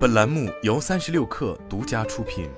本栏目由三十六氪独家出品。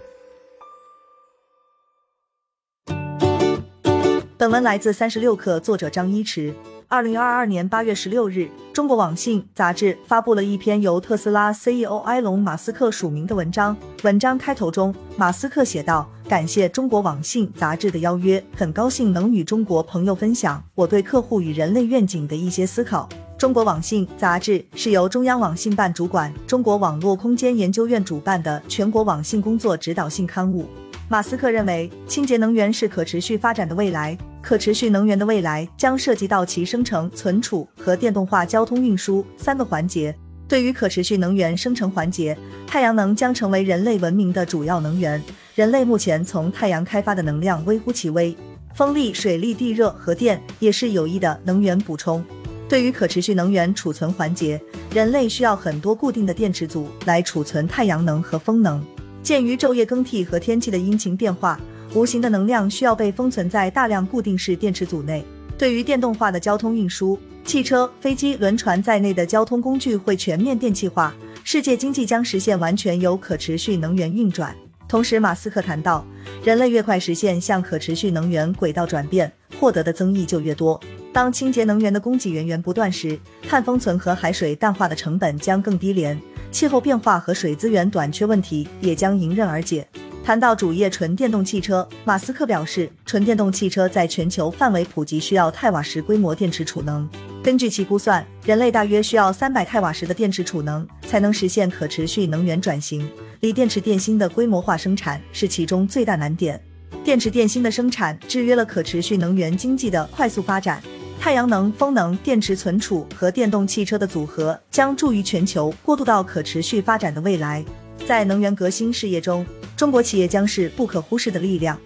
本文来自三十六氪，作者张一驰。二零二二年八月十六日，中国网信杂志发布了一篇由特斯拉 CEO 埃隆·马斯克署名的文章。文章开头中，马斯克写道：“感谢中国网信杂志的邀约，很高兴能与中国朋友分享我对客户与人类愿景的一些思考。”中国网信杂志是由中央网信办主管、中国网络空间研究院主办的全国网信工作指导性刊物。马斯克认为，清洁能源是可持续发展的未来。可持续能源的未来将涉及到其生成、存储和电动化交通运输三个环节。对于可持续能源生成环节，太阳能将成为人类文明的主要能源。人类目前从太阳开发的能量微乎其微，风力、水力、地热和电也是有益的能源补充。对于可持续能源储存环节，人类需要很多固定的电池组来储存太阳能和风能。鉴于昼夜更替和天气的阴晴变化。无形的能量需要被封存在大量固定式电池组内。对于电动化的交通运输，汽车、飞机、轮船在内的交通工具会全面电气化，世界经济将实现完全由可持续能源运转。同时，马斯克谈到，人类越快实现向可持续能源轨道转变，获得的增益就越多。当清洁能源的供给源源不断时，碳封存和海水淡化的成本将更低廉，气候变化和水资源短缺问题也将迎刃而解。谈到主业纯电动汽车，马斯克表示，纯电动汽车在全球范围普及需要太瓦时规模电池储能。根据其估算，人类大约需要三百太瓦时的电池储能，才能实现可持续能源转型。锂电池电芯的规模化生产是其中最大难点。电池电芯的生产制约了可持续能源经济的快速发展。太阳能、风能、电池存储和电动汽车的组合将助于全球过渡到可持续发展的未来。在能源革新事业中，中国企业将是不可忽视的力量。